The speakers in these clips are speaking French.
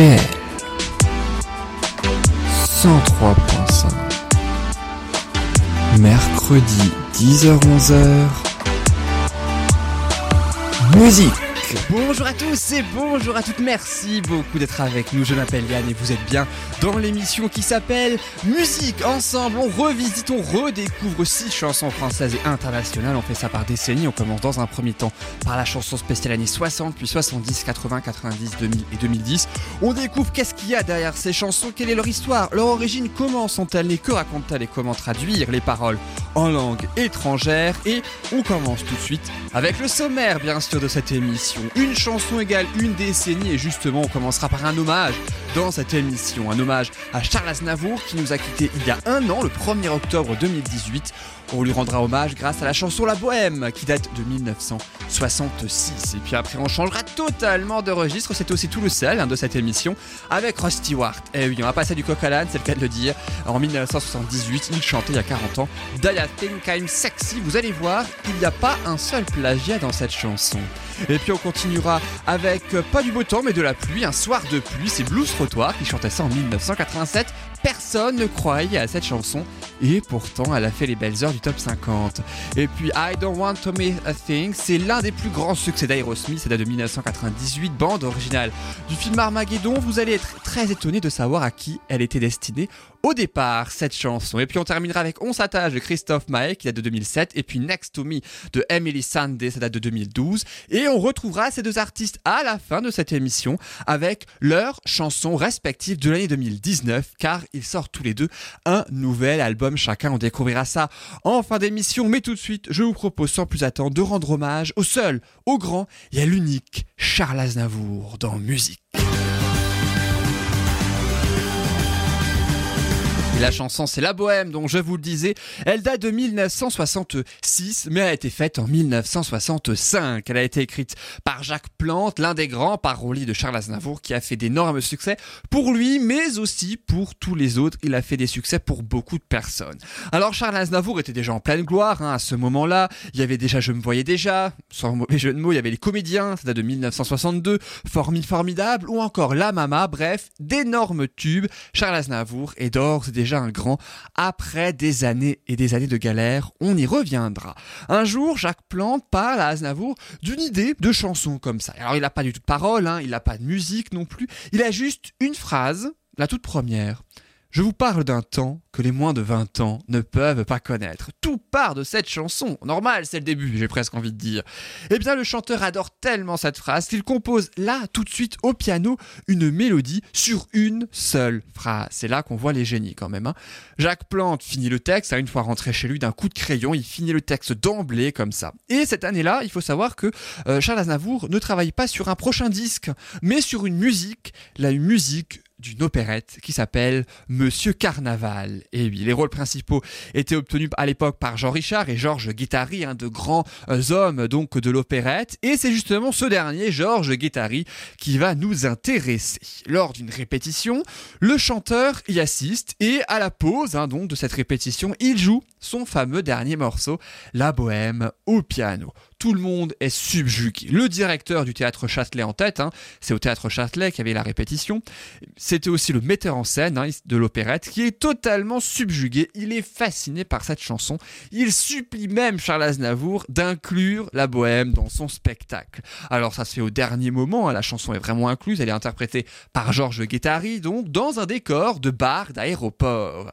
RDL 103.5 Mercredi 10h-11h Musique. Bonjour à tous et bonjour à toutes, merci beaucoup d'être avec nous. Je m'appelle Yann et vous êtes bien dans l'émission qui s'appelle Musique. Ensemble, on revisite, on redécouvre six chansons françaises et internationales. On fait ça par décennies. On commence dans un premier temps par la chanson spéciale années 60, puis 70, 80, 90, 2000 et 2010. On découvre qu'est-ce qu'il y a derrière ces chansons, quelle est leur histoire, leur origine, comment sont-elles nées, que racontent-elles et comment traduire les paroles en langue étrangère. Et on commence tout de suite avec le sommaire, bien sûr, de cette émission. Une chanson égale une décennie et justement on commencera par un hommage dans cette émission. À Charles Aznavour qui nous a quitté il y a un an, le 1er octobre 2018. On lui rendra hommage grâce à la chanson La Bohème qui date de 1966. Et puis après on changera totalement de registre, c'est aussi tout le sel hein, de cette émission avec Ross Stewart. Et oui, on va passer du coq à l'âne, c'est le cas de le dire. En 1978, il chantait il y a 40 ans You Think I'm Sexy. Vous allez voir, il n'y a pas un seul plagiat dans cette chanson. Et puis on continuera avec euh, pas du beau temps mais de la pluie, un soir de pluie, c'est Blues Trottoir qui chantait ça en 1987. Personne ne croyait à cette chanson et pourtant elle a fait les belles heures du top 50. Et puis I Don't Want to Miss a Thing, c'est l'un des plus grands succès d'Aerosmith, c'est de 1998, bande originale du film Armageddon. Vous allez être très étonné de savoir à qui elle était destinée au départ cette chanson. Et puis on terminera avec On s'attache de Christophe Maé qui date de 2007 et puis Next to Me de Emily Sandé, ça date de 2012 et on retrouvera ces deux artistes à la fin de cette émission avec leurs chansons respectives de l'année 2019 car ils sortent tous les deux un nouvel album chacun. On découvrira ça en fin d'émission mais tout de suite je vous propose sans plus attendre de rendre hommage au seul, au grand et à l'unique Charles Aznavour dans musique. La chanson c'est La Bohème dont je vous le disais, elle date de 1966 mais a été faite en 1965. Elle a été écrite par Jacques Plante, l'un des grands paroliers de Charles Aznavour qui a fait d'énormes succès pour lui mais aussi pour tous les autres. Il a fait des succès pour beaucoup de personnes. Alors Charles Aznavour était déjà en pleine gloire hein, à ce moment-là. Il y avait déjà Je me voyais déjà, sans mauvais jeu de mots, il y avait Les Comédiens, ça date de 1962, Formi Formidable ou encore La Mama, bref, d'énormes tubes. Charles Aznavour est d'ores et un grand. Après des années et des années de galère, on y reviendra. Un jour, Jacques Plante parle à Aznavour d'une idée de chanson comme ça. Alors il n'a pas du tout de parole, hein, il n'a pas de musique non plus. Il a juste une phrase, la toute première. Je vous parle d'un temps que les moins de 20 ans ne peuvent pas connaître. Tout part de cette chanson. Normal, c'est le début, j'ai presque envie de dire. Eh bien, le chanteur adore tellement cette phrase qu'il compose là, tout de suite, au piano, une mélodie sur une seule phrase. C'est là qu'on voit les génies quand même. Hein. Jacques Plante finit le texte, une fois rentré chez lui d'un coup de crayon, il finit le texte d'emblée comme ça. Et cette année-là, il faut savoir que euh, Charles Aznavour ne travaille pas sur un prochain disque, mais sur une musique, la musique d'une opérette qui s'appelle Monsieur Carnaval. Et oui, les rôles principaux étaient obtenus à l'époque par Jean Richard et Georges Guettari, un de grands euh, hommes donc de l'opérette. Et c'est justement ce dernier, Georges Guettari, qui va nous intéresser. Lors d'une répétition, le chanteur y assiste et à la pause hein, donc de cette répétition, il joue son fameux dernier morceau, La Bohème, au piano tout le monde est subjugué. Le directeur du théâtre Châtelet en tête, hein, c'est au théâtre Châtelet qu'il y avait la répétition. C'était aussi le metteur en scène hein, de l'opérette qui est totalement subjugué. Il est fasciné par cette chanson. Il supplie même Charles Aznavour d'inclure la bohème dans son spectacle. Alors ça se fait au dernier moment, hein, la chanson est vraiment incluse, elle est interprétée par Georges Guettari, donc dans un décor de bar d'aéroport.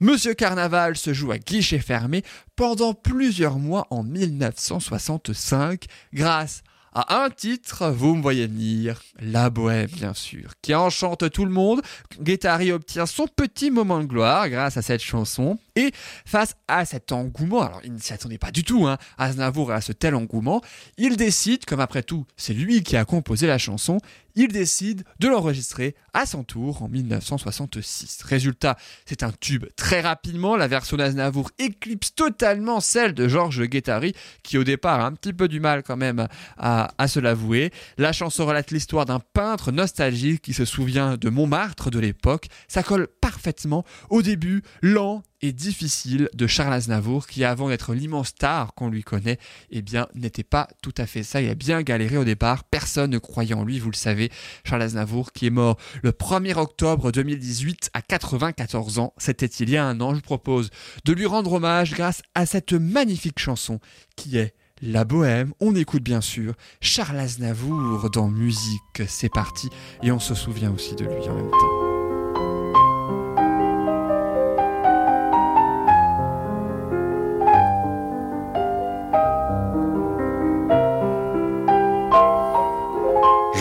Monsieur Carnaval se joue à guichet fermé pendant plusieurs mois en 1965 grâce à un titre, vous me voyez venir, La Bohème bien sûr, qui enchante tout le monde. Guettari obtient son petit moment de gloire grâce à cette chanson. Et face à cet engouement, alors il ne s'y attendait pas du tout, hein, Aznavour à ce tel engouement, il décide, comme après tout c'est lui qui a composé la chanson, il décide de l'enregistrer à son tour en 1966. Résultat, c'est un tube très rapidement, la version d'Aznavour éclipse totalement celle de Georges Guettari, qui au départ a un petit peu du mal quand même à, à se l'avouer. La chanson relate l'histoire d'un peintre nostalgique qui se souvient de Montmartre de l'époque. Ça colle parfaitement au début, lent et difficile de Charles Aznavour qui avant d'être l'immense star qu'on lui connaît, eh bien n'était pas tout à fait ça. Il a bien galéré au départ, personne ne croyait en lui, vous le savez. Charles Aznavour qui est mort le 1er octobre 2018 à 94 ans, c'était il y a un an. Je propose de lui rendre hommage grâce à cette magnifique chanson qui est la bohème, on écoute bien sûr Charles Aznavour dans musique, c'est parti, et on se souvient aussi de lui en même temps.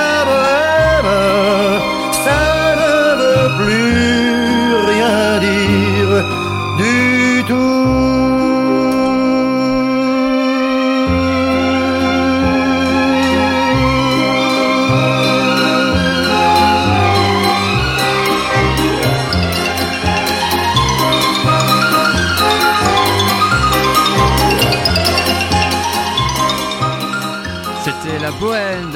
la bohème, ça ne veut plus rien dire du C'était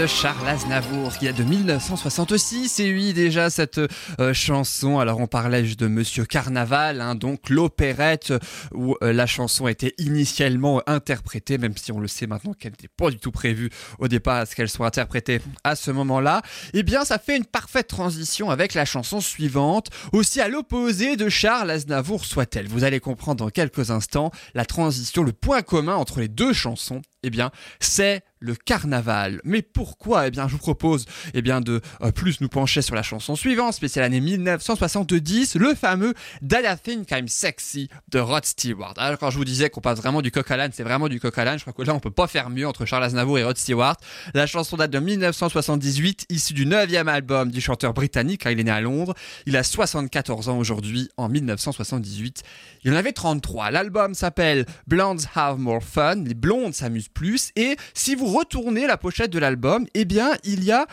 de Charles Aznavour qui est de 1966 et oui déjà cette euh, chanson. Alors on parlait de Monsieur Carnaval, hein, donc l'opérette où euh, la chanson était initialement interprétée, même si on le sait maintenant qu'elle n'était pas du tout prévue au départ à ce qu'elle soit interprétée à ce moment-là. Eh bien ça fait une parfaite transition avec la chanson suivante, aussi à l'opposé de Charles Aznavour soit-elle. Vous allez comprendre dans quelques instants la transition, le point commun entre les deux chansons. Eh bien c'est le carnaval. Mais pourquoi? Eh bien, je vous propose eh bien, de euh, plus nous pencher sur la chanson suivante, spéciale année 1970, le fameux That I Think I'm Sexy de Rod Stewart. Alors, quand je vous disais qu'on passe vraiment du coq à c'est vraiment du coq à. Je crois que là, on peut pas faire mieux entre Charles Aznavour et Rod Stewart. La chanson date de 1978, issue du neuvième album du chanteur britannique. Hein, il est né à Londres. Il a 74 ans aujourd'hui, en 1978. Il en avait 33. L'album s'appelle Blondes Have More Fun. Les blondes s'amusent plus. Et si vous retournez la pochette de l'album, eh bien, il y a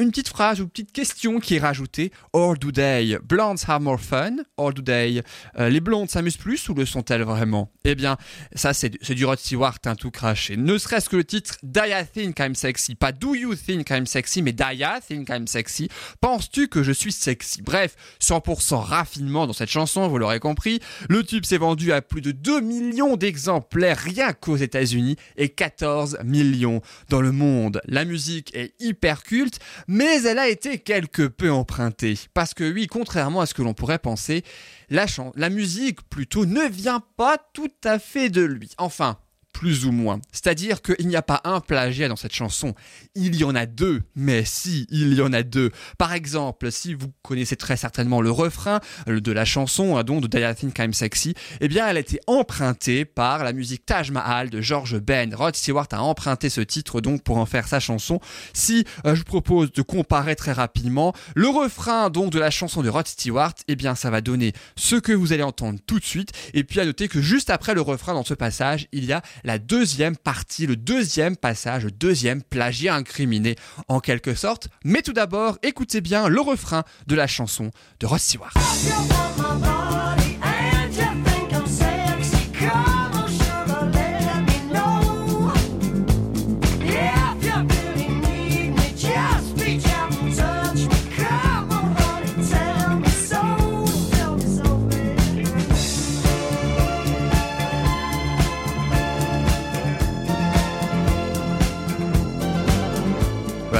une petite phrase ou petite question qui est rajoutée. Or do they blondes have more fun? Or do they euh, les blondes s'amusent plus ou le sont-elles vraiment? Eh bien, ça c'est du Rod Stewart un tout craché. Ne serait-ce que le titre Do I think I'm sexy? Pas Do you think I'm sexy, mais Do I think I'm sexy? Penses-tu que je suis sexy? Bref, 100% raffinement dans cette chanson, vous l'aurez compris. Le tube s'est vendu à plus de 2 millions d'exemplaires rien qu'aux États-Unis et 14 millions dans le monde. La musique est hyper culte mais elle a été quelque peu empruntée. Parce que oui, contrairement à ce que l'on pourrait penser, la, la musique plutôt ne vient pas tout à fait de lui. Enfin, plus ou moins. C'est-à-dire qu'il n'y a pas un plagiat dans cette chanson, il y en a deux, mais si, il y en a deux. Par exemple, si vous connaissez très certainement le refrain de la chanson, hein, donc de I Think I'm Sexy, eh bien elle a été empruntée par la musique Taj Mahal de George Ben. Rod Stewart a emprunté ce titre donc pour en faire sa chanson. Si euh, je vous propose de comparer très rapidement le refrain donc de la chanson de Rod Stewart, eh bien ça va donner ce que vous allez entendre tout de suite. Et puis à noter que juste après le refrain dans ce passage, il y a la deuxième partie, le deuxième passage, le deuxième plagiat incriminé en quelque sorte. Mais tout d'abord, écoutez bien le refrain de la chanson de Ross Stewart.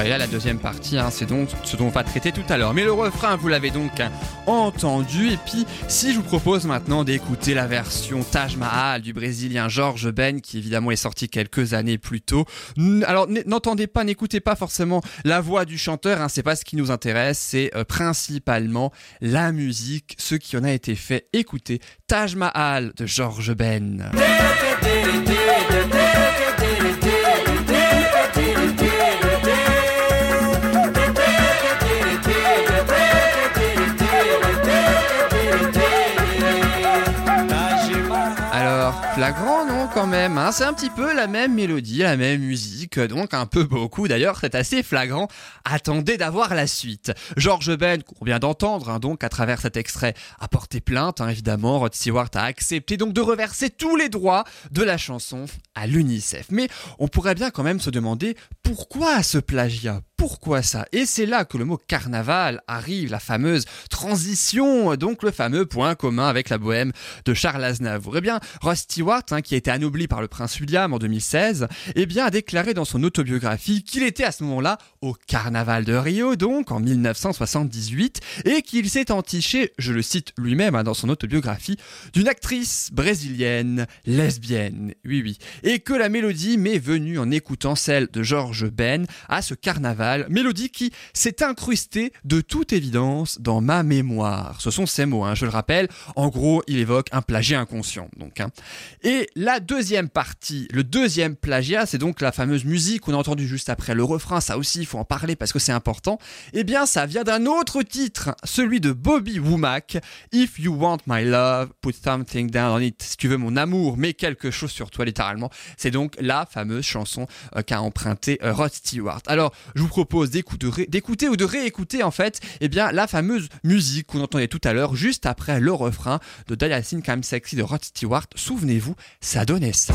Et là, la deuxième partie, hein, c'est donc ce dont on va traiter tout à l'heure. Mais le refrain, vous l'avez donc entendu. Et puis, si je vous propose maintenant d'écouter la version Taj Mahal du Brésilien George Ben, qui évidemment est sorti quelques années plus tôt. Alors, n'entendez pas, n'écoutez pas forcément la voix du chanteur. Hein, c'est pas ce qui nous intéresse. C'est euh, principalement la musique, ce qui en a été fait. Écoutez Taj Mahal de George Ben. Hein c'est un petit peu la même mélodie, la même musique, donc un peu beaucoup d'ailleurs, c'est assez flagrant. Attendez d'avoir la suite. George Ben, qu'on vient d'entendre, hein, donc à travers cet extrait, a porté plainte, hein, évidemment. Rod Stewart a accepté donc de reverser tous les droits de la chanson à l'UNICEF. Mais on pourrait bien quand même se demander pourquoi ce plagiat pourquoi ça? Et c'est là que le mot carnaval arrive, la fameuse transition, donc le fameux point commun avec la bohème de Charles Aznavour. Eh bien, Ross Stewart, hein, qui a été anobli par le prince William en 2016, eh bien, a déclaré dans son autobiographie qu'il était à ce moment-là au carnaval de Rio, donc en 1978, et qu'il s'est entiché, je le cite lui-même hein, dans son autobiographie, d'une actrice brésilienne lesbienne. Oui, oui. Et que la mélodie m'est venue en écoutant celle de George Ben à ce carnaval mélodie qui s'est incrustée de toute évidence dans ma mémoire. Ce sont ces mots, hein, je le rappelle. En gros, il évoque un plagiat inconscient. Donc, hein. Et la deuxième partie, le deuxième plagiat, c'est donc la fameuse musique qu'on a entendue juste après le refrain. Ça aussi, il faut en parler parce que c'est important. Eh bien, ça vient d'un autre titre, celui de Bobby Womack. If you want my love, put something down on it. Si tu veux mon amour, mets quelque chose sur toi, littéralement. C'est donc la fameuse chanson euh, qu'a emprunté euh, Rod Stewart. Alors, je vous propose d'écouter ou de réécouter en fait eh bien, la fameuse musique qu'on entendait tout à l'heure juste après le refrain de Dial Come Sexy de Rod Stewart. Souvenez-vous, ça donnait ça.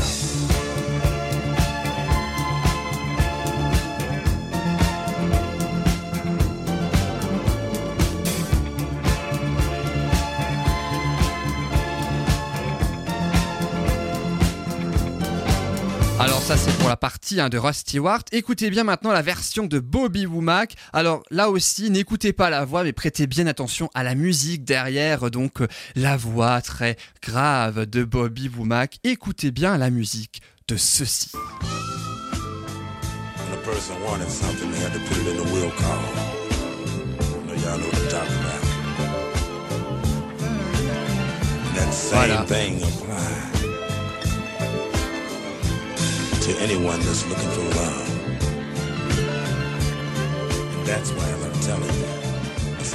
La partie hein, de Ross Stewart. Écoutez bien maintenant la version de Bobby Womack. Alors là aussi, n'écoutez pas la voix mais prêtez bien attention à la musique derrière. Donc euh, la voix très grave de Bobby Womack. Écoutez bien la musique de ceci.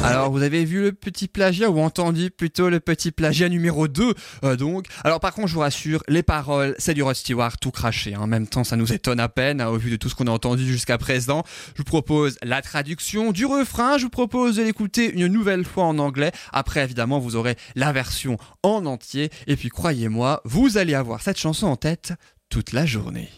Alors, vous avez vu le petit plagiat ou entendu plutôt le petit plagiat numéro 2 euh, donc. Alors, par contre, je vous rassure, les paroles, c'est du Rod Stewart tout craché. hein. En même temps, ça nous étonne à peine hein, au vu de tout ce qu'on a entendu jusqu'à présent. Je vous propose la traduction du refrain. Je vous propose de l'écouter une nouvelle fois en anglais. Après, évidemment, vous aurez la version en entier. Et puis, croyez-moi, vous allez avoir cette chanson en tête toute la journée.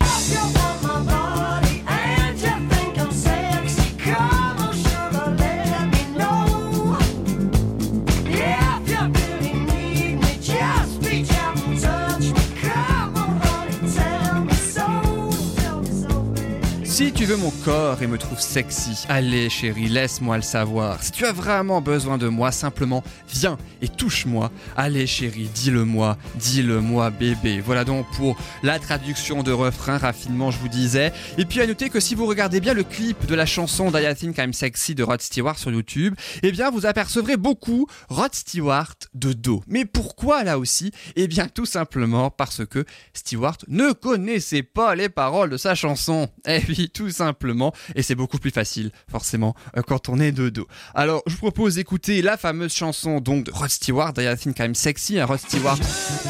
Si tu veux mon corps et me trouves sexy, allez chérie, laisse-moi le savoir. Si tu as vraiment besoin de moi, simplement viens et touche-moi. Allez chérie, dis-le-moi, dis-le-moi bébé. Voilà donc pour la traduction de refrain, raffinement je vous disais. Et puis à noter que si vous regardez bien le clip de la chanson I Think I'm Sexy de Rod Stewart sur YouTube, eh bien vous apercevrez beaucoup Rod Stewart de dos. Mais pourquoi là aussi? Eh bien tout simplement parce que Stewart ne connaissait pas les paroles de sa chanson. Eh oui, tout simplement. Et c'est beaucoup plus facile, forcément, euh, quand on est de dos. Alors, je vous propose d'écouter la fameuse chanson donc de Rod Stewart, I Think I'm Sexy, un Rod Stewart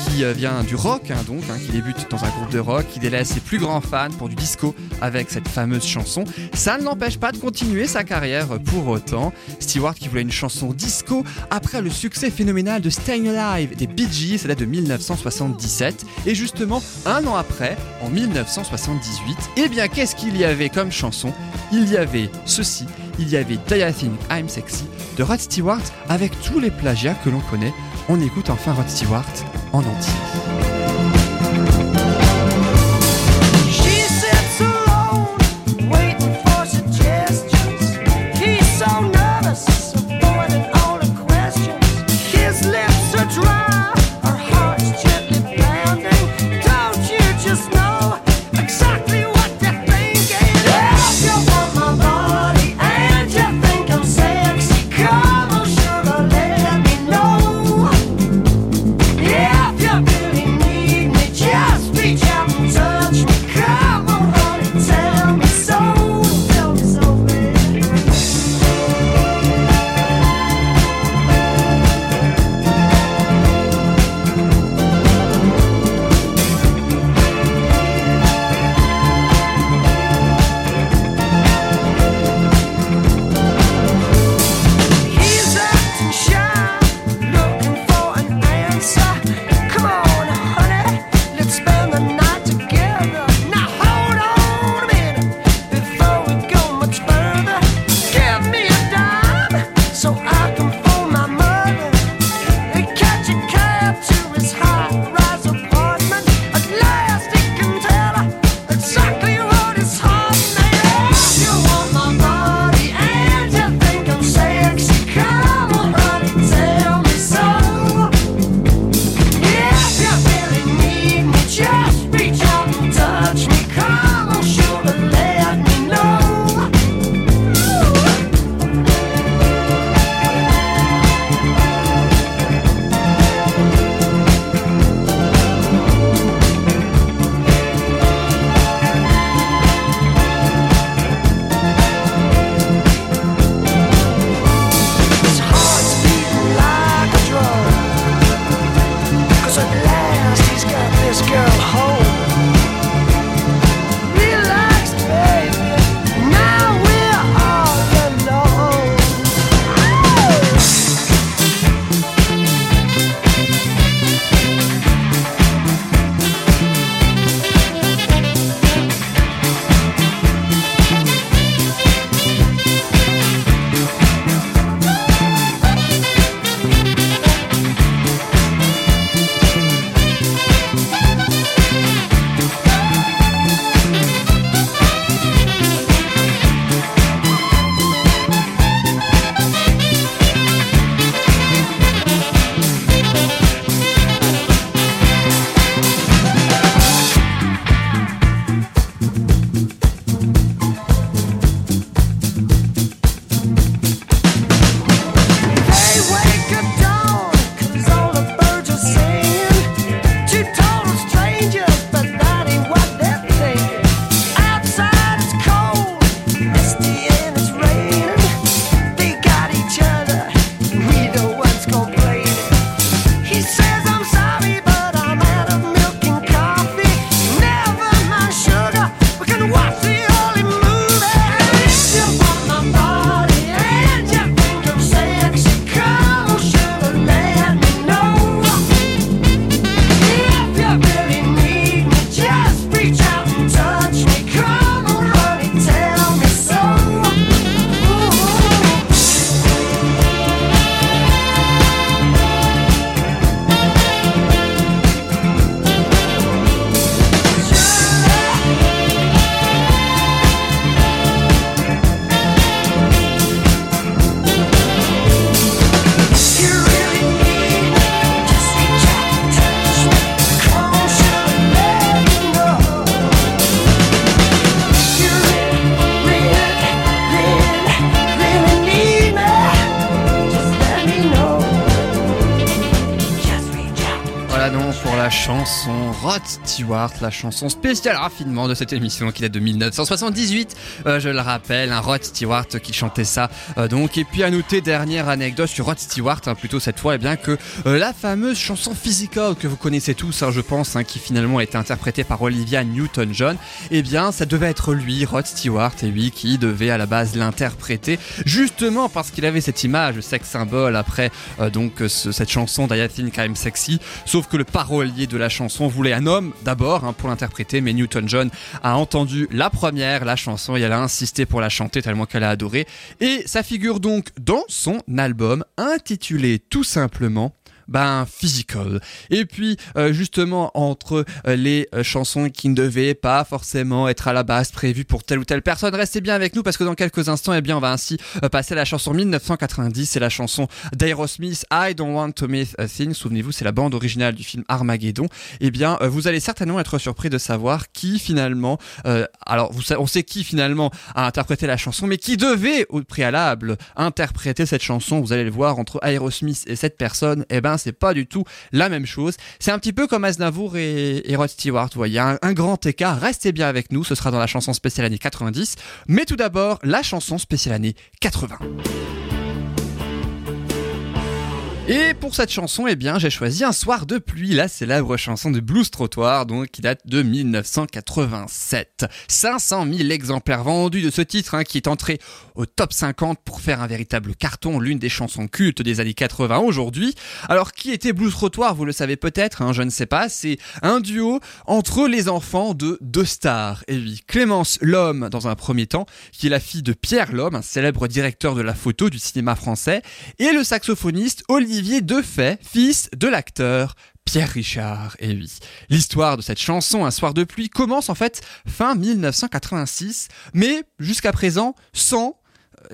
qui euh, vient du rock, hein, donc, hein, qui débute dans un groupe de rock, qui délaisse ses plus grands fans pour du disco avec cette fameuse chanson. Ça ne l'empêche pas de continuer sa carrière euh, pour autant. Stewart qui voulait une chanson disco après le succès phénoménal de Staying Alive des Bee Gees, ça date de 1977. Et justement, un an après, en 1978, eh bien, qu'est-ce qu'il y avait comme chanson Il y avait ceci, il y avait Think I'm Sexy de Rod Stewart avec tous les plagiats que l'on connaît. On écoute enfin Rod Stewart en entier. La chanson spéciale raffinement de cette émission qui date de 1978. Euh, je le rappelle, un Rod Stewart qui chantait ça. euh, donc, et puis à noter dernière anecdote sur Rod Stewart, hein, plutôt cette fois, eh bien que euh, la fameuse chanson Physical que vous connaissez tous, hein, je pense, hein, qui finalement a été interprétée par Olivia Newton-John, eh bien, ça devait être lui, Rod Stewart, et lui qui devait à la base l'interpréter, justement parce qu'il avait cette image sex symbole après donc ce- cette chanson d'I Think I'm Sexy. Sauf que le parolier de la chanson voulait un homme d'abord hein, pour l'interpréter, mais Newton-John a entendu la première, la chanson, et elle a insisté pour la chanter tellement qu'elle a adoré. Et ça figure donc dans son album intitulé tout simplement ben physical. Et puis euh, justement entre euh, les euh, chansons qui ne devaient pas forcément être à la base prévues pour telle ou telle personne, restez bien avec nous parce que dans quelques instants, eh bien on va ainsi euh, passer à la chanson 1990, c'est la chanson d'Aerosmith I Don't Want to Miss a Thing. Souvenez-vous, c'est la bande originale du film Armageddon. Eh bien, vous allez certainement être surpris de savoir qui finalement, euh, alors on sait qui finalement a interprété la chanson, mais qui devait au préalable interpréter cette chanson. Vous allez le voir entre Aerosmith et cette personne. Eh ben, c'est pas du tout la même chose. C'est un petit peu comme Aznavour et, Rod Stewart. Voyez, un, un grand écart. Restez bien avec nous. Ce sera dans la chanson spéciale année 90. Mais tout d'abord, la chanson spéciale année 80. Et pour cette chanson, eh bien, j'ai choisi Un soir de pluie, la célèbre chanson de Blues Trottoir, donc, qui date de 1987. 500 000 exemplaires vendus de ce titre, hein, qui est entré au top 50 pour faire un véritable carton, l'une des chansons cultes des années 80 aujourd'hui. Alors, qui était Blues Trottoir? Vous le savez peut-être, hein, je ne sais pas. C'est un duo entre les enfants de deux stars. Et oui, Clémence Lhomme, dans un premier temps, qui est la fille de Pierre Lhomme, un célèbre directeur de la photo du cinéma français, et le saxophoniste Olivier Defay, fils de l'acteur Pierre Richard, et oui. L'histoire de cette chanson, Un soir de pluie, commence en fait fin 1986, mais jusqu'à présent sans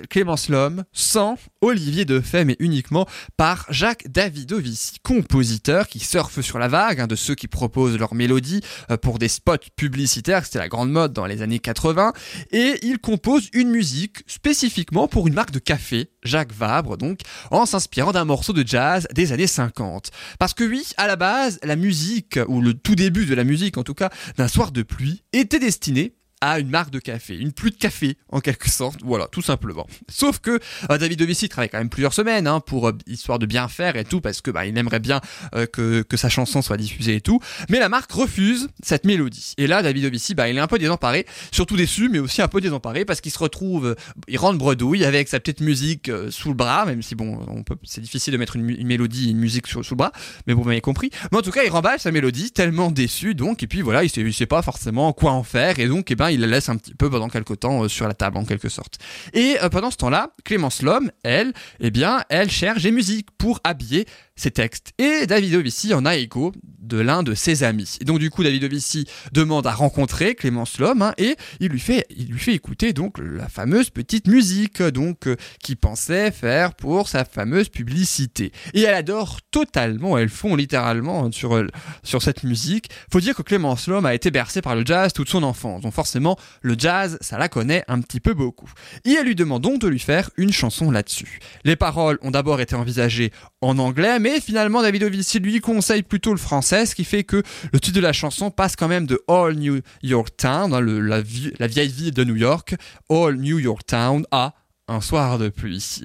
Clémence Lhomme, sans Olivier Defay, mais uniquement par Jacques Davidovici, compositeur qui surfe sur la vague, de ceux qui proposent leurs mélodies euh, pour des spots publicitaires, c'était la grande mode dans les années 80, et il compose une musique spécifiquement pour une marque de café, Jacques Vabre donc, en s'inspirant d'un morceau de jazz des années 50. Parce que oui, à la base, la musique, ou le tout début de la musique en tout cas, d'un soir de pluie, était destinée à une marque de café, une pluie de café en quelque sorte, voilà, tout simplement. Sauf que euh, David Dovici travaille quand même plusieurs semaines hein, pour euh, histoire de bien faire et tout, parce que bah, il aimerait bien euh, que, que sa chanson soit diffusée et tout, mais la marque refuse cette mélodie. Et là, David Dovici, bah, il est un peu désemparé, surtout déçu, mais aussi un peu désemparé parce qu'il se retrouve, il rentre bredouille avec sa petite musique sous le bras, même si bon, c'est difficile de mettre une, mélodie, une musique sous le bras, mais vous m'avez compris. Mais en tout cas, il remballe sa mélodie, tellement déçu, donc, et puis voilà, il sait, sait pas forcément quoi en faire, et donc, eh ben, il la laisse un petit peu pendant quelques temps euh, sur la table, en quelque sorte. Et euh, pendant ce temps-là, Clémence Lhomme, elle, eh bien, elle cherche des musiques pour habiller ses textes. Et David Ovici en a écho de l'un de ses amis. Et donc, du coup, David Ovici demande à rencontrer Clémence Lhomme, hein, et il lui fait, il lui fait écouter donc la fameuse petite musique, donc, euh, qu'il pensait faire pour sa fameuse publicité. Et elle adore totalement, elle fond littéralement sur, euh, sur cette musique. Faut dire que Clémence Lhomme a été bercée par le jazz toute son enfance. Donc forcément, le jazz, ça la connaît un petit peu beaucoup. Et elle lui demande donc de lui faire une chanson là-dessus. Les paroles ont d'abord été envisagées en anglais, mais finalement David Ovici lui conseille plutôt le français, ce qui fait que le titre de la chanson passe quand même de All New York Town, hein, la vieille ville de New York, All New York Town à un soir de pluie.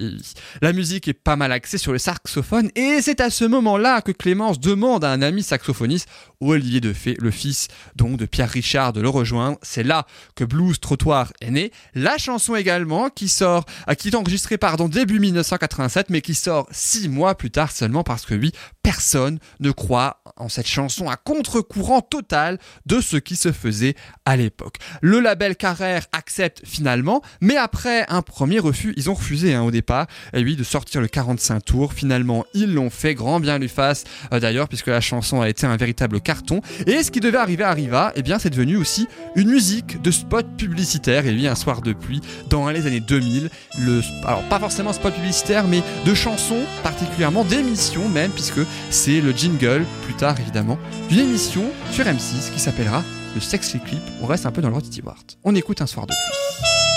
La musique est pas mal axée sur le saxophone et c'est à ce moment-là que Clémence demande à un ami saxophoniste, Olivier Defay, le fils donc de Pierre Richard, de le rejoindre. C'est là que Blues Trottoir est né. La chanson également qui sort, euh, qui est enregistrée pardon début 1987, mais qui sort six mois plus tard seulement parce que oui, personne ne croit en cette chanson à contre-courant total de ce qui se faisait à l'époque. Le label Carrère accepte finalement, mais après un premier ils ont refusé hein, au départ, et de sortir le 45 tours. Finalement, ils l'ont fait, grand bien lui fasse euh, d'ailleurs, puisque la chanson a été un véritable carton. Et ce qui devait arriver arriva, et bien c'est devenu aussi une musique de spot publicitaire. Et oui, un soir de pluie dans les années 2000, le, alors pas forcément spot publicitaire, mais de chansons particulièrement, d'émissions même, puisque c'est le jingle, plus tard évidemment, d'une émission sur M6 qui s'appellera le Sexy Clip. On reste un peu dans le Rod Stewart. On écoute un soir de pluie.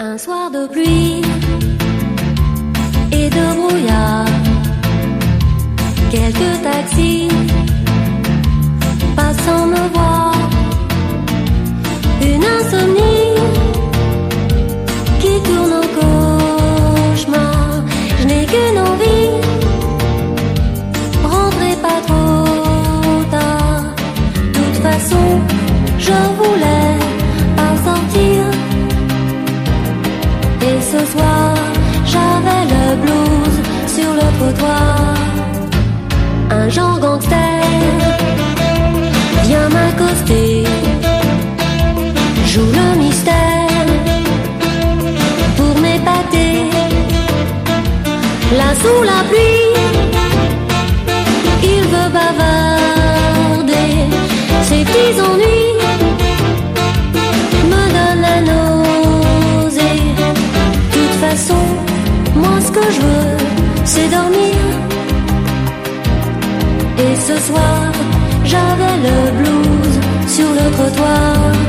Un soir de pluie et de brouillard, Quelques taxis passant me voir. Une insomnie trottoir. Un genre gangster vient m'accoster, joue le mystère pour m'épater. Là sous la pluie, c'est dormir. Et ce soir, j'avais le blues sur le trottoir.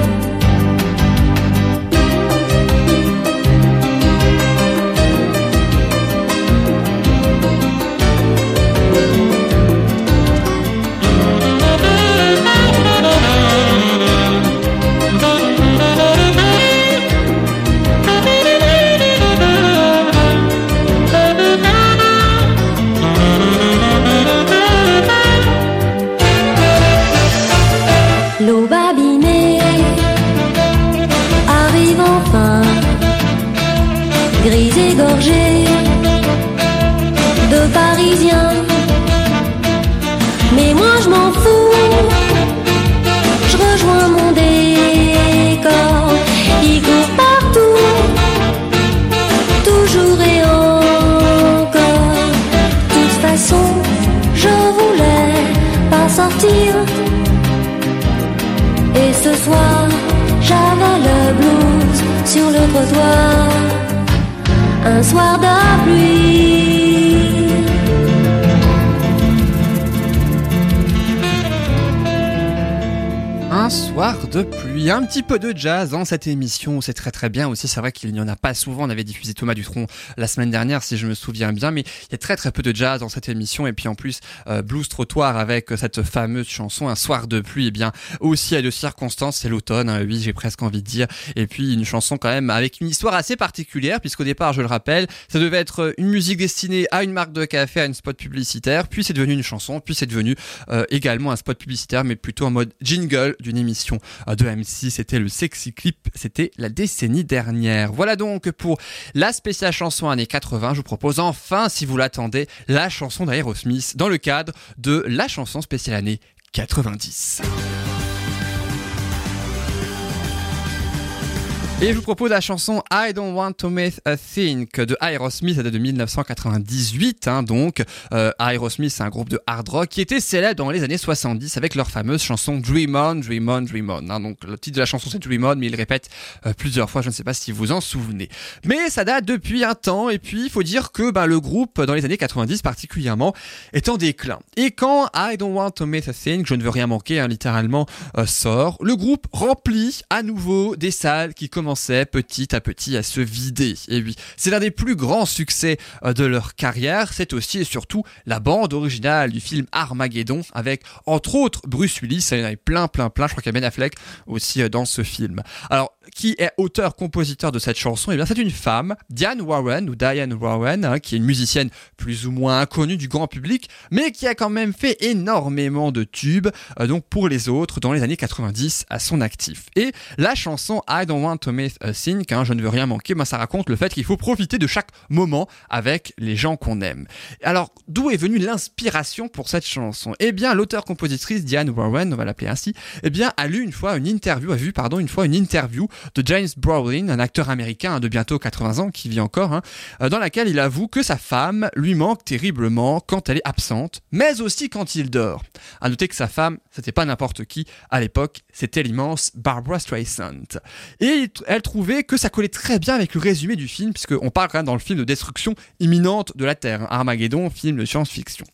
Un soir de pluie. Un soir de pluie, un petit peu de jazz dans cette émission, c'est très très bien aussi, c'est vrai qu'il n'y en a pas souvent, on avait diffusé Thomas Dutronc la semaine dernière si je me souviens bien, mais il y a très très peu de jazz dans cette émission. Et puis en plus euh, Blues Trottoir avec cette fameuse chanson Un soir de pluie, et bien aussi à deux circonstances, c'est l'automne, hein, oui j'ai presque envie de dire, et puis une chanson quand même avec une histoire assez particulière puisqu'au départ je le rappelle, ça devait être une musique destinée à une marque de café, à une spot publicitaire, puis c'est devenu une chanson, puis c'est devenu euh, également un spot publicitaire mais plutôt en mode jingle d'une émission euh, de M6. C'était le sexy clip, c'était la décennie dernière. Voilà donc pour la spéciale chanson années 80. Je vous propose enfin, si vous l'attendez, la chanson d'Aerosmith dans le cadre de la chanson spéciale année 90. Et je vous propose la chanson I Don't Want to Miss a Thing de Aerosmith, ça date de 1998. Hein, donc, euh, Aerosmith, c'est un groupe de hard rock qui était célèbre dans les années 70 avec leur fameuse chanson Dream On, Dream On, Dream On. Hein, donc, le titre de la chanson c'est Dream On, mais ils répètent euh, plusieurs fois. Je ne sais pas si vous en souvenez. Mais ça date depuis un temps. Et puis, il faut dire que ben, le groupe, dans les années 90 particulièrement, est en déclin. Et quand I Don't Want to Miss a Thing, je ne veux rien manquer, hein, littéralement, euh, sort, le groupe remplit à nouveau des salles qui commencent petit à petit à se vider. Et oui, c'est l'un des plus grands succès euh, de leur carrière. C'est aussi et surtout la bande originale du film Armageddon avec entre autres Bruce Willis. Ça y en avait plein, plein, plein. Je crois qu'il y a Ben Affleck aussi euh, dans ce film. Alors, qui est auteur-compositeur de cette chanson Eh bien, c'est une femme, Diane Warren ou Diane Warren, hein, qui est une musicienne plus ou moins inconnue du grand public, mais qui a quand même fait énormément de tubes, euh, donc pour les autres, dans les années 90 à son actif. Et la chanson I Don't Want to Miss a Thing, hein, je ne veux rien manquer, ben, ça raconte le fait qu'il faut profiter de chaque moment avec les gens qu'on aime. Alors, d'où est venue l'inspiration pour cette chanson? Eh bien, l'auteur-compositrice Diane Warren, on va l'appeler ainsi, eh bien, a lu une fois une interview, a vu, pardon, une fois une interview de James Brolin, un acteur américain hein, de bientôt 80 ans qui vit encore, hein, euh, dans laquelle il avoue que sa femme lui manque terriblement quand elle est absente, mais aussi quand il dort. À noter que sa femme, c'était pas n'importe qui à l'époque, c'était l'immense Barbara Streisand. Et elle trouvait que ça collait très bien avec le résumé du film, puisqu'on parle même dans le film de destruction imminente de la Terre, hein, Armageddon, film de science-fiction.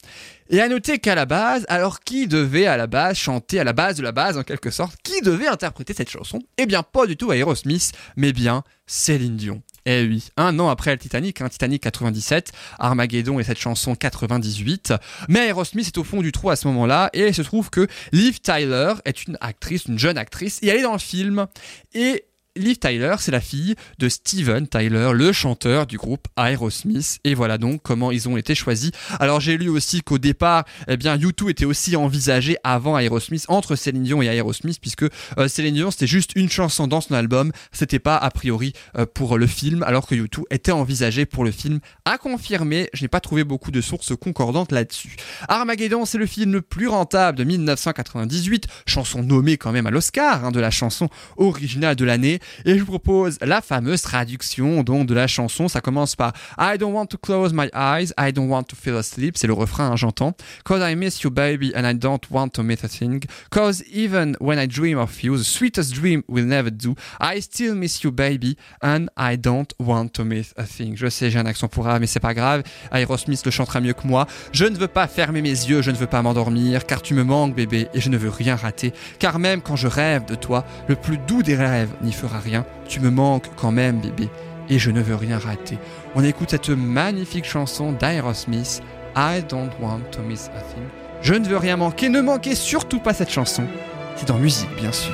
Et à noter qu'à la base, alors qui devait à la base chanter à la base de la base en quelque sorte Qui devait interpréter cette chanson? Eh bien pas du tout Aerosmith, mais bien Céline Dion. Eh oui, un an après le Titanic, hein, Titanic 97, Armageddon et cette chanson 98. Mais Aerosmith est au fond du trou à ce moment-là et il se trouve que Liv Tyler est une actrice, une jeune actrice, et elle est dans le film. Et Liv Tyler, c'est la fille de Steven Tyler, le chanteur du groupe Aerosmith. Et voilà donc comment ils ont été choisis. Alors j'ai lu aussi qu'au départ, eh bien, U2 était aussi envisagé avant Aerosmith, entre Céline Dion et Aerosmith, puisque euh, Céline Dion c'était juste une chanson dans son album, c'était pas a priori euh, pour le film, alors que U2 était envisagé pour le film. À confirmer, je n'ai pas trouvé beaucoup de sources concordantes là-dessus. Armageddon, c'est le film le plus rentable de 1998, chanson nommée quand même à l'Oscar, hein, de la chanson originale de l'année. Et je vous propose la fameuse traduction donc de la chanson. Ça commence par I don't want to close my eyes, I don't want to fall asleep. C'est le refrain, hein, j'entends. Cause I miss you, baby, and I don't want to miss a thing. Cause even when I dream of you, the sweetest dream will never do. I still miss you, baby, and I don't want to miss a thing. Je sais, j'ai un accent pour A, mais c'est pas grave. Aerosmith le chantera mieux que moi. Je ne veux pas fermer mes yeux, je ne veux pas m'endormir, car tu me manques, bébé, et je ne veux rien rater. Car même quand je rêve de toi, le plus doux des rêves n'y fera rien. Tu me manques quand même, bébé, et je ne veux rien rater. On écoute cette magnifique chanson d'Aerosmith, I don't want to miss a thing. Je ne veux rien manquer, ne manquez surtout pas cette chanson. C'est dans musique, bien sûr.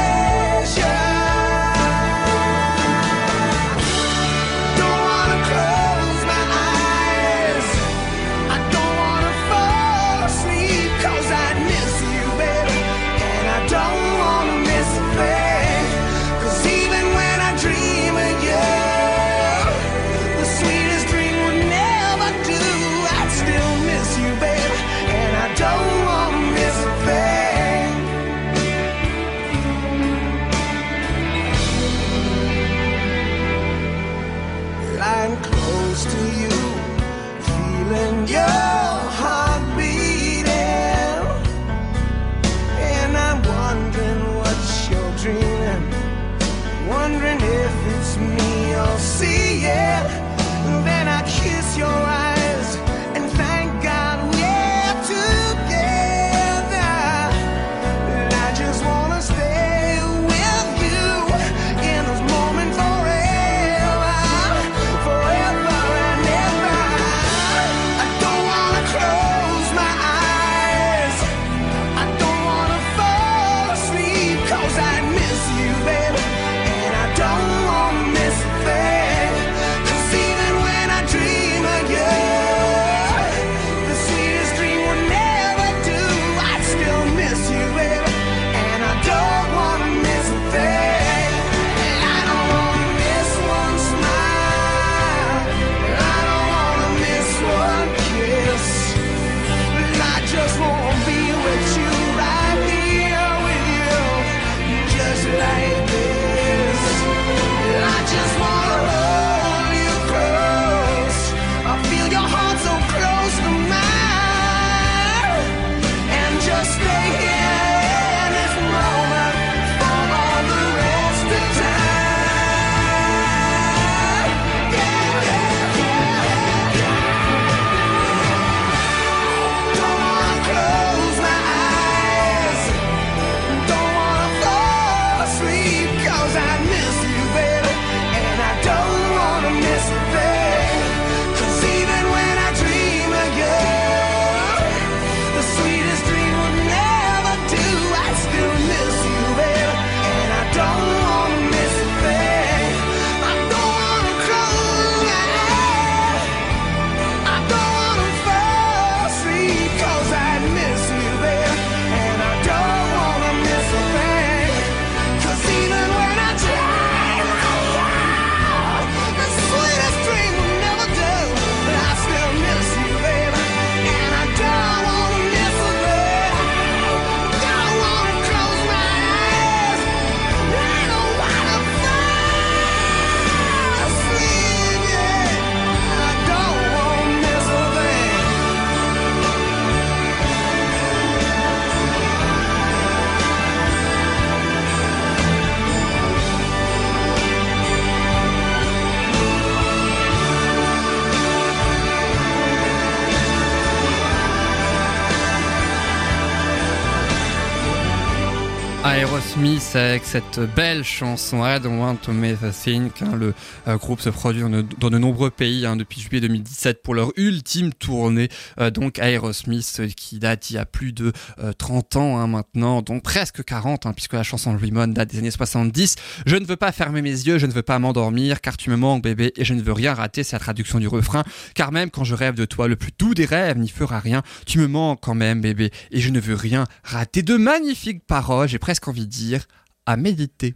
Avec cette belle chanson I Don't Want to Miss a Thing. hein. le euh, groupe se produit de, dans de nombreux pays hein, depuis juillet 2017 pour leur ultime tournée. Euh, donc Aerosmith euh, qui date il y a plus de euh, 30 ans hein, maintenant, donc presque 40 hein, puisque la chanson Lemon date des années 70. Je ne veux pas fermer mes yeux, je ne veux pas m'endormir car tu me manques bébé et je ne veux rien rater, c'est la traduction du refrain. Car même quand je rêve de toi, le plus doux des rêves n'y fera rien. Tu me manques quand même bébé et je ne veux rien rater. De magnifiques paroles, j'ai presque envie de dire à méditer.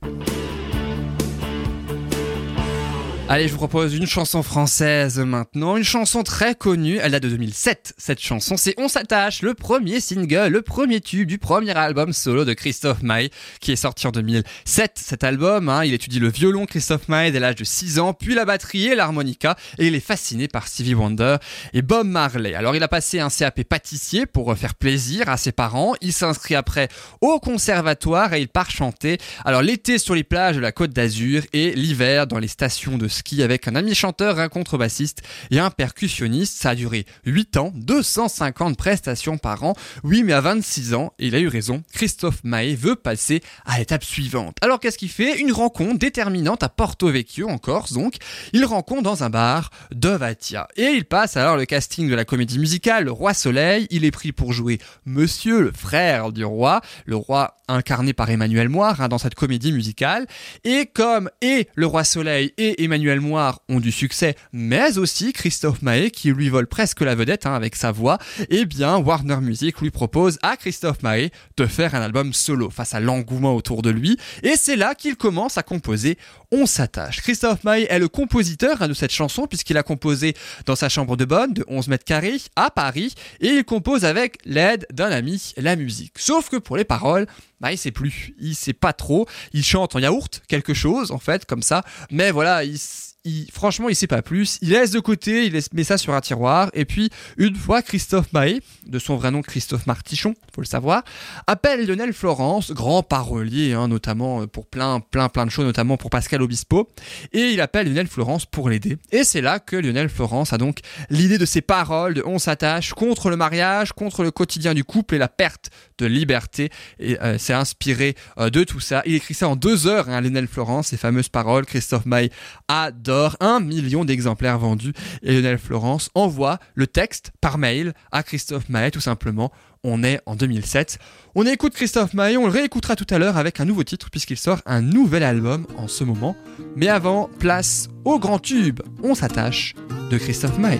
Allez, je vous propose une chanson française maintenant, une chanson très connue, elle date de 2007. Cette chanson, c'est On s'attache, le premier single, le premier tube du premier album solo de Christophe Maé, qui est sorti en 2007. Cet album, hein, il étudie le violon Christophe Maé dès l'âge de 6 ans, puis la batterie et l'harmonica, et il est fasciné par Stevie Wonder et Bob Marley. Alors il a passé un CAP pâtissier pour faire plaisir à ses parents, il s'inscrit après au conservatoire et il part chanter. Alors l'été sur les plages de la Côte d'Azur et l'hiver dans les stations de ski avec un ami chanteur, un contrebassiste et un percussionniste. Ça a duré 8 ans, 250 prestations par an. Oui, mais à 26 ans, et il a eu raison, Christophe Maé veut passer à l'étape suivante. Alors qu'est-ce qu'il fait? Une rencontre déterminante à Porto Vecchio en Corse donc. Il rencontre dans un bar Dovatia et il passe alors le casting de la comédie musicale Le Roi Soleil. Il est pris pour jouer Monsieur le frère du roi, le roi incarné par Emmanuel Moire hein, dans cette comédie musicale. Et comme et Le Roi Soleil et Emmanuel Moire ont du succès, mais aussi Christophe Maé qui lui vole presque la vedette hein, avec sa voix, eh bien Warner Music lui propose à Christophe Maé de faire un album solo face à l'engouement autour de lui. Et c'est là qu'il commence à composer On s'attache. Christophe Maé est le compositeur hein, de cette chanson puisqu'il a composé dans sa chambre de bonne de 11 mètres carrés à Paris et il compose avec l'aide d'un ami la musique. Sauf que pour les paroles, bah il sait plus, il sait pas trop, il chante en yaourt quelque chose en fait comme ça, mais voilà, il, il- franchement il sait pas plus, il laisse de côté, il met ça sur un tiroir. Et puis une fois Christophe Maé, de son vrai nom Christophe Martichon, faut le savoir, appelle Lionel Florence, grand parolier hein, notamment euh, pour plein plein plein de choses, notamment pour Pascal Obispo, et il appelle Lionel Florence pour l'aider. Et c'est là que Lionel Florence a donc l'idée de ses paroles de On s'attache contre le mariage, contre le quotidien du couple et la perte de liberté. Et euh, c'est inspiré euh, de tout ça. Il écrit ça en deux heures, hein, Lionel Florence, ces fameuses paroles. Christophe Maé adore. Un million d'exemplaires vendus. Et Lionel Florence envoie le texte par mail à Christophe Maé, tout simplement. On est en 2007. On écoute Christophe Maé, on le réécoutera tout à l'heure avec un nouveau titre puisqu'il sort un nouvel album en ce moment. Mais avant, place au grand tube. On s'attache de Christophe Maé.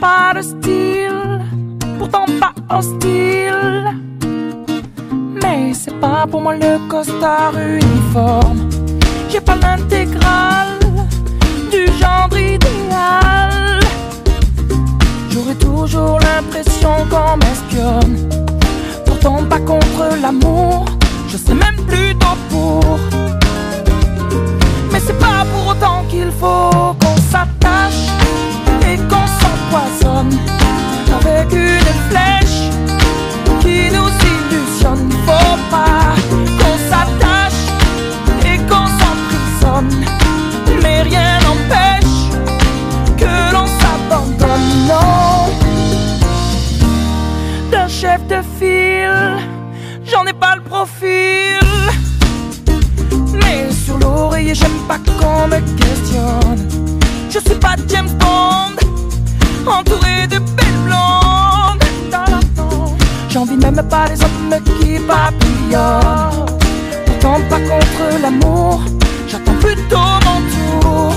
Pas de style, pourtant pas hostile. Mais c'est pas pour moi le costard uniforme. J'ai pas l'intégrale du genre idéal. J'aurais toujours l'impression qu'on m'espionne. Pourtant pas contre l'amour, je sais même plutôt pour. Mais c'est pas pour autant qu'il faut qu'on s'attache et qu'on avec une flèche qui nous illusionne. Faut pas qu'on s'attache et qu'on s'emprisonne, mais rien n'empêche que l'on s'abandonne. Non, d'un chef de file, j'en ai pas le profil. Mais sur l'oreiller, j'aime pas qu'on me questionne. Je suis pas James Bond, entouré de belles blondes. J'envie même pas les hommes qui papillonnent. Pourtant pas contre l'amour, j'attends plutôt mon tour.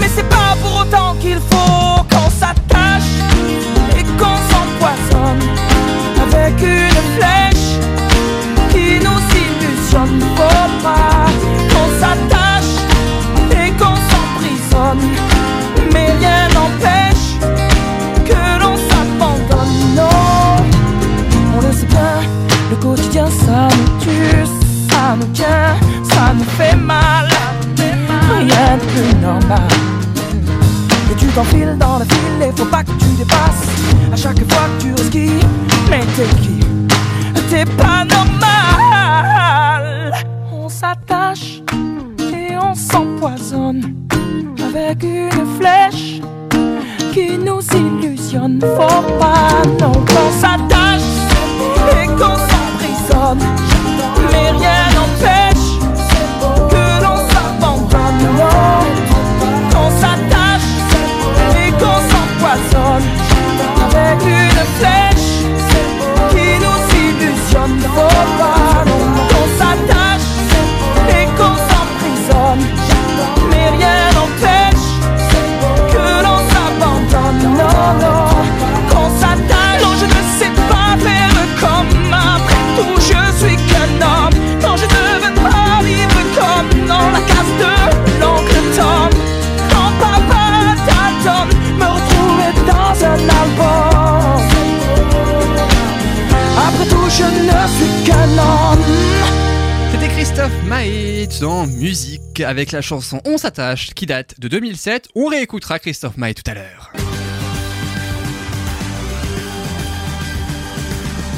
Mais c'est pas pour autant qu'il faut qu'on s'attache et qu'on s'empoisonne avec une flèche qui nous illusionne. Faut pas ça nous tient, ça nous fait mal. Rien de plus normal. Et tu t'enfiles dans le fil et faut pas que tu dépasses À chaque fois que tu risques Mais t'es qui T'es pas normal On s'attache et on s'empoisonne Avec une flèche qui nous illusionne. Faut pas, non, qu'on s'attache et qu'on s'emprisonne. Mais rien avec une flèche qui nous illusionne. Faut pas, qu'on s'attache et qu'on s'emprisonne. Mais rien n'empêche que l'on s'abandonne. Je ne suis qu'un homme. C'était Christophe Maé dans Musique avec la chanson On s'attache qui date de 2007. On réécoutera Christophe Maé tout à l'heure.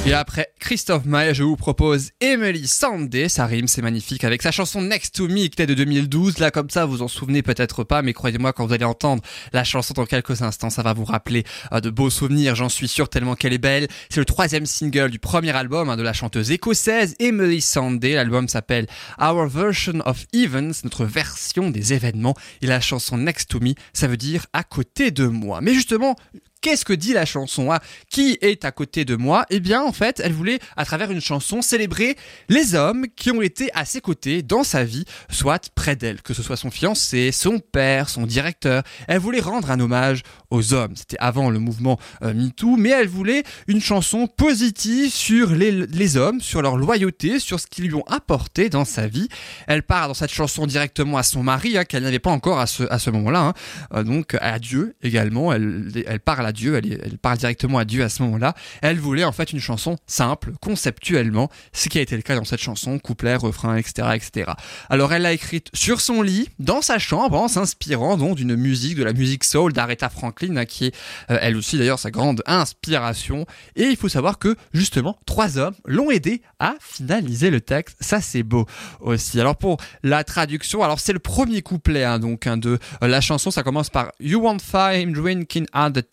Et après Christophe Maé, je vous propose Emily Sandé, ça rime, c'est magnifique, avec sa chanson Next to Me qui date de 2012. Là, comme ça, vous en souvenez peut-être pas, mais croyez-moi, quand vous allez entendre la chanson dans quelques instants, ça va vous rappeler euh, de beaux souvenirs, j'en suis sûr, tellement qu'elle est belle. C'est le troisième single du premier album hein, de la chanteuse écossaise Emily Sandé. L'album s'appelle Our Version of Events, notre version des événements. Et la chanson Next to Me, ça veut dire à côté de moi. Mais justement, Qu'est-ce que dit la chanson hein Qui est à côté de moi Eh bien, en fait, elle voulait, à travers une chanson, célébrer les hommes qui ont été à ses côtés dans sa vie, soit près d'elle, que ce soit son fiancé, son père, son directeur. Elle voulait rendre un hommage aux hommes. C'était avant le mouvement euh, MeToo, mais elle voulait une chanson positive sur les, hommes, sur leur loyauté, sur ce qu'ils lui ont apporté dans sa vie. Elle parle dans cette chanson directement à son mari, hein, qu'elle n'avait pas encore à ce, à ce moment-là, hein. Euh, donc à Dieu également. Elle, elle parle à Dieu, elle, parle directement à Dieu à ce moment-là. Elle voulait en fait une chanson simple, conceptuellement, ce qui a été le cas dans cette chanson, couplet, refrain, etc., etc. Alors elle l'a écrite sur son lit, dans sa chambre, en s'inspirant donc d'une musique, de la musique soul d'Aretha Franklin, hein, qui est euh, elle aussi d'ailleurs sa grande inspiration. Et il faut savoir que justement trois hommes l'ont aidé à finaliser le texte. Ça c'est beau aussi. Alors pour la traduction, alors c'est le premier couplet hein, donc hein, de euh, la chanson. Ça commence par You won't find drinking at the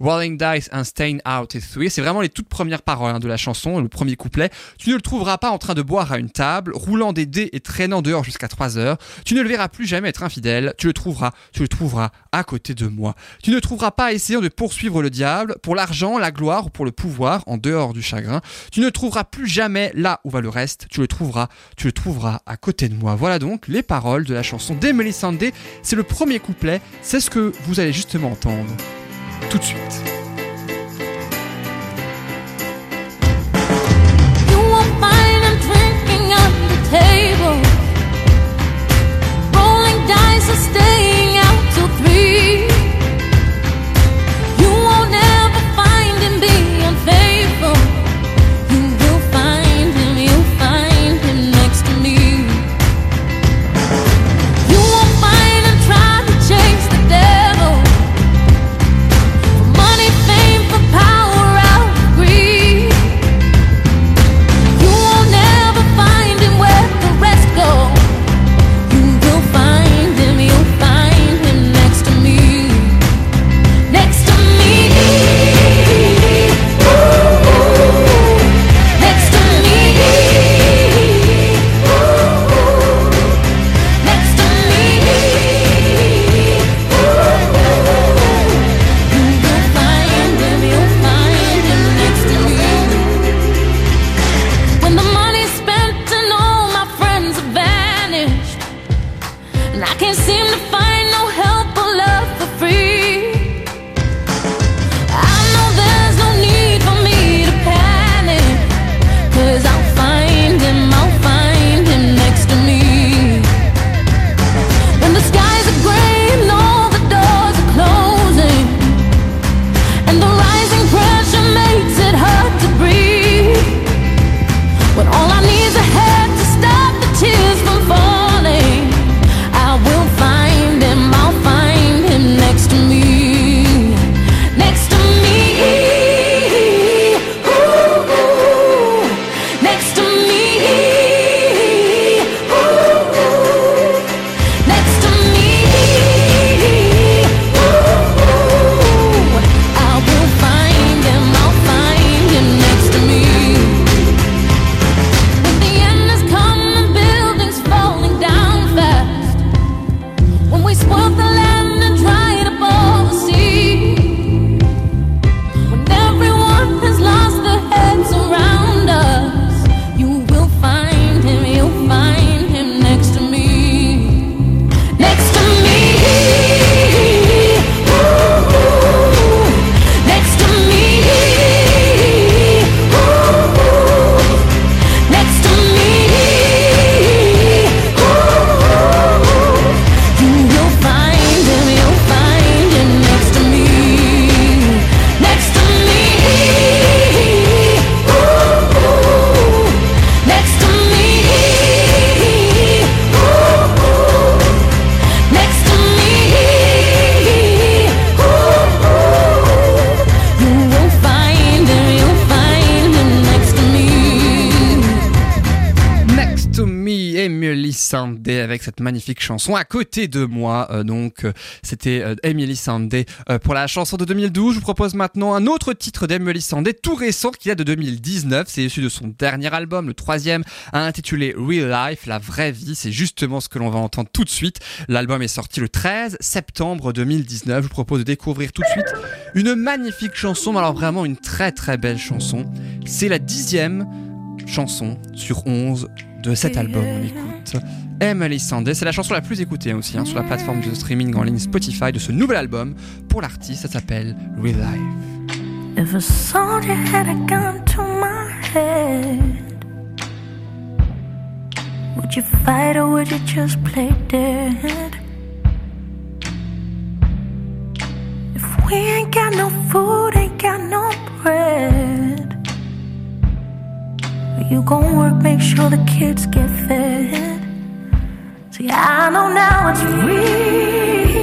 rolling dice and staying out is three. C'est vraiment les toutes premières paroles hein, de la chanson, le premier couplet. Tu ne le trouveras pas en train de boire à une table, roulant des dés et traînant dehors jusqu'à 3 heures. Tu ne le verras plus jamais être infidèle. Tu le trouveras, tu le trouveras à côté de moi. Tu ne trouveras pas essayant de poursuivre le diable pour l'argent, la gloire ou pour le pouvoir en dehors du chagrin. Tu ne trouveras plus jamais là où va le reste. Tu le trouveras, tu le trouveras à côté de moi. Voilà donc les paroles de la chanson d'Emily Sandé. C'est le premier couplet. C'est ce que vous allez justement entendre tout de suite. You magnifique chanson à côté de moi. euh, donc, euh, c'était euh, Emily Sandé pour la chanson de 2012. Je vous propose maintenant un autre titre d'Emily Sandé, tout récent, qui date de 2019. C'est issu de son dernier album, le troisième, intitulé Real Life, la vraie vie. C'est justement ce que l'on va entendre tout de suite. L'album est sorti le 13 septembre 2019. Je vous propose de découvrir tout de suite une magnifique chanson, mais alors vraiment une très très belle chanson. C'est la dixième chanson sur 11 de cet album. On écoute Emily Sandé. C'est la chanson la plus écoutée hein, aussi hein, sur la plateforme de streaming en ligne Spotify de ce nouvel album. Pour l'artiste, ça s'appelle Real Life. If a soldier had a gun to my head, would you fight or would you just play dead? If we ain't got no food, you gon' work, make sure the kids get fed. See, I know now it's real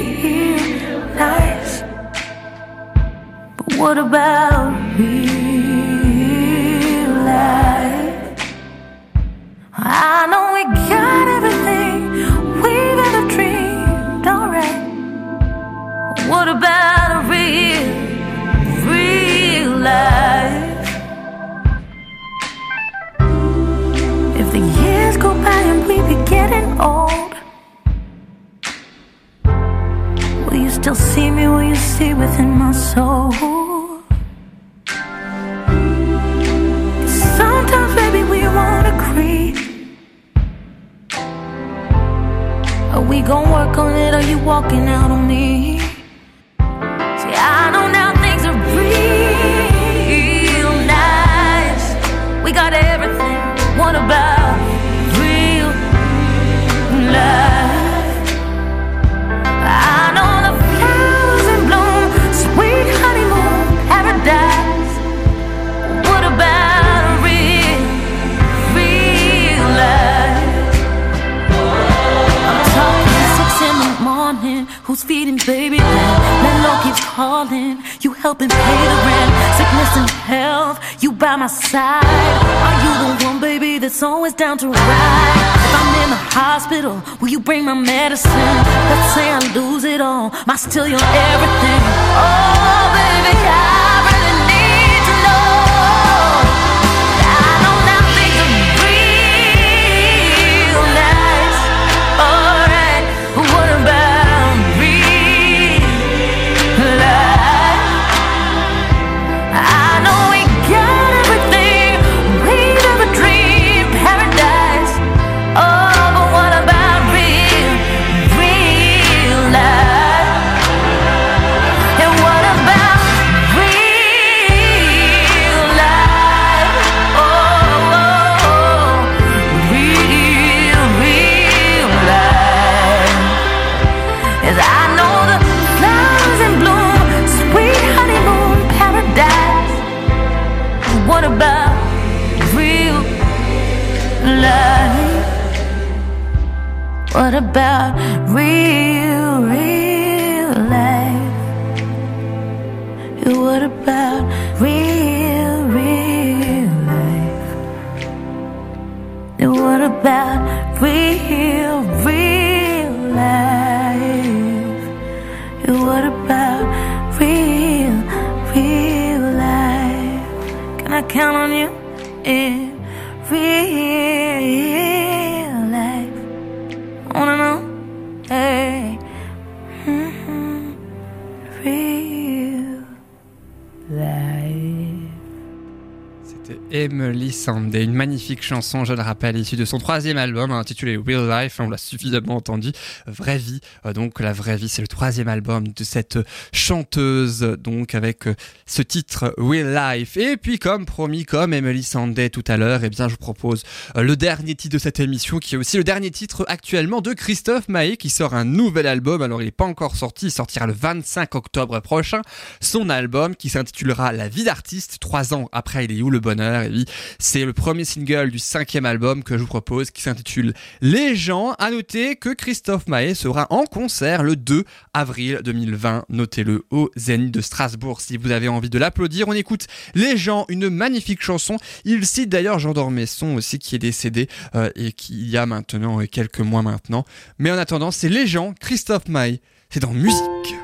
nice. But what about real life? I know we got everything we've ever dreamed, alright. What about and we be getting old, will you still see me? Will you see within my soul? Sometimes, baby, we won't agree. Are we gonna work on it? Are you walking out on me? Always down to ride? If I'm in the hospital, will you bring my medicine? Let's say I lose it all. I still your everything? Oh, baby, I about real, Emily Sandé, une magnifique chanson, je le rappelle, issue de son troisième album intitulé Real Life, on l'a suffisamment entendu, Vraie Vie, Euh, donc la vraie vie c'est le troisième album de cette chanteuse, donc avec euh, ce titre Real Life. Et puis comme promis, comme Emily Sandé tout à l'heure, eh bien je vous propose euh, le dernier titre de cette émission qui est aussi le dernier titre actuellement de Christophe Maé qui sort un nouvel album, alors il n'est pas encore sorti, il sortira le 25 octobre prochain, son album qui s'intitulera La vie d'artiste, trois ans après Il est où le bonheur, et vie. C'est le premier single du cinquième album que je vous propose qui s'intitule Les gens. À noter que Christophe Maé sera en concert le 2 avril 2020. Notez-le au Zénith de Strasbourg si vous avez envie de l'applaudir. On écoute Les gens, une magnifique chanson. Il cite d'ailleurs Jean Dormesson aussi qui est décédé euh, et qui y a maintenant euh, quelques mois maintenant. Mais en attendant, c'est Les gens, Christophe Maé. C'est dans musique.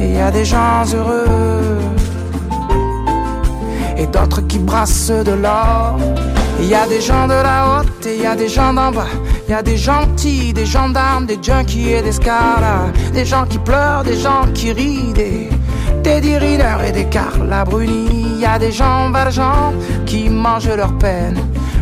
Et y a des gens heureux et d'autres qui brassent de l'or. Il y a des gens de la haute et il y a des gens d'en bas. Il y a des gentils, des gendarmes, des junkies et des scaras. Des gens qui pleurent, des gens qui rient, des Riner et des Carla Bruni. Il y a des gens valjean qui mangent leur peine.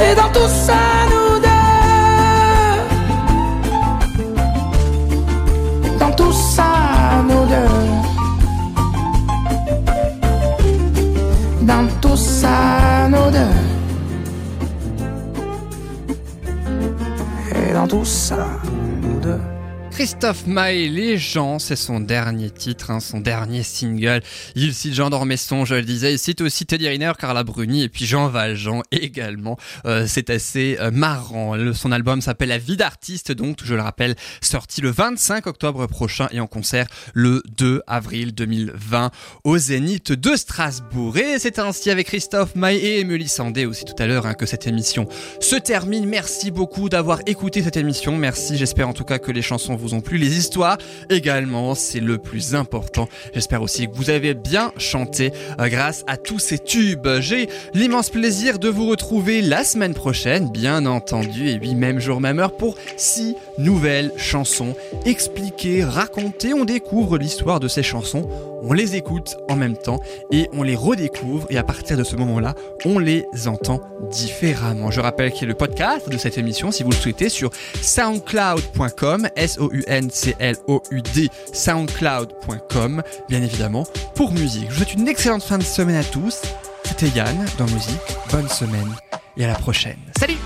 Et dans tout ça, nous deux. Dans tout ça, nous deux. Dans tout ça, nous deux. Et dans tout ça. Christophe Maé, Les gens, c'est son dernier titre, hein, son dernier single. Il cite Jean Dormesson, je le disais, il cite aussi Teddy Riner, Carla Bruni et puis Jean Valjean également. Euh, c'est assez euh, marrant. Son album s'appelle La vie d'artiste, donc je le rappelle, sorti le 25 octobre prochain et en concert le 2 avril 2020 au Zénith de Strasbourg. Et c'est ainsi avec Christophe Maé et Émilie Sandé aussi tout à l'heure hein, que cette émission se termine. Merci beaucoup d'avoir écouté cette émission. Merci, j'espère en tout cas que les chansons vous ont plu. Les histoires également, c'est le plus important. J'espère aussi que vous avez bien chanté euh, grâce à tous ces tubes. J'ai l'immense plaisir de vous retrouver la semaine prochaine, bien entendu, et oui, même jour, même heure, pour six nouvelles chansons expliquées, racontées. On découvre l'histoire de ces chansons, on les écoute en même temps et on les redécouvre. Et à partir de ce moment-là, on les entend différemment. Je rappelle qu'il y a le podcast de cette émission, si vous le souhaitez, sur soundcloud.com, Soundcloud.com, bien évidemment, pour musique. Je vous souhaite une excellente fin de semaine à tous. C'était Yann dans Musique. Bonne semaine et à la prochaine. Salut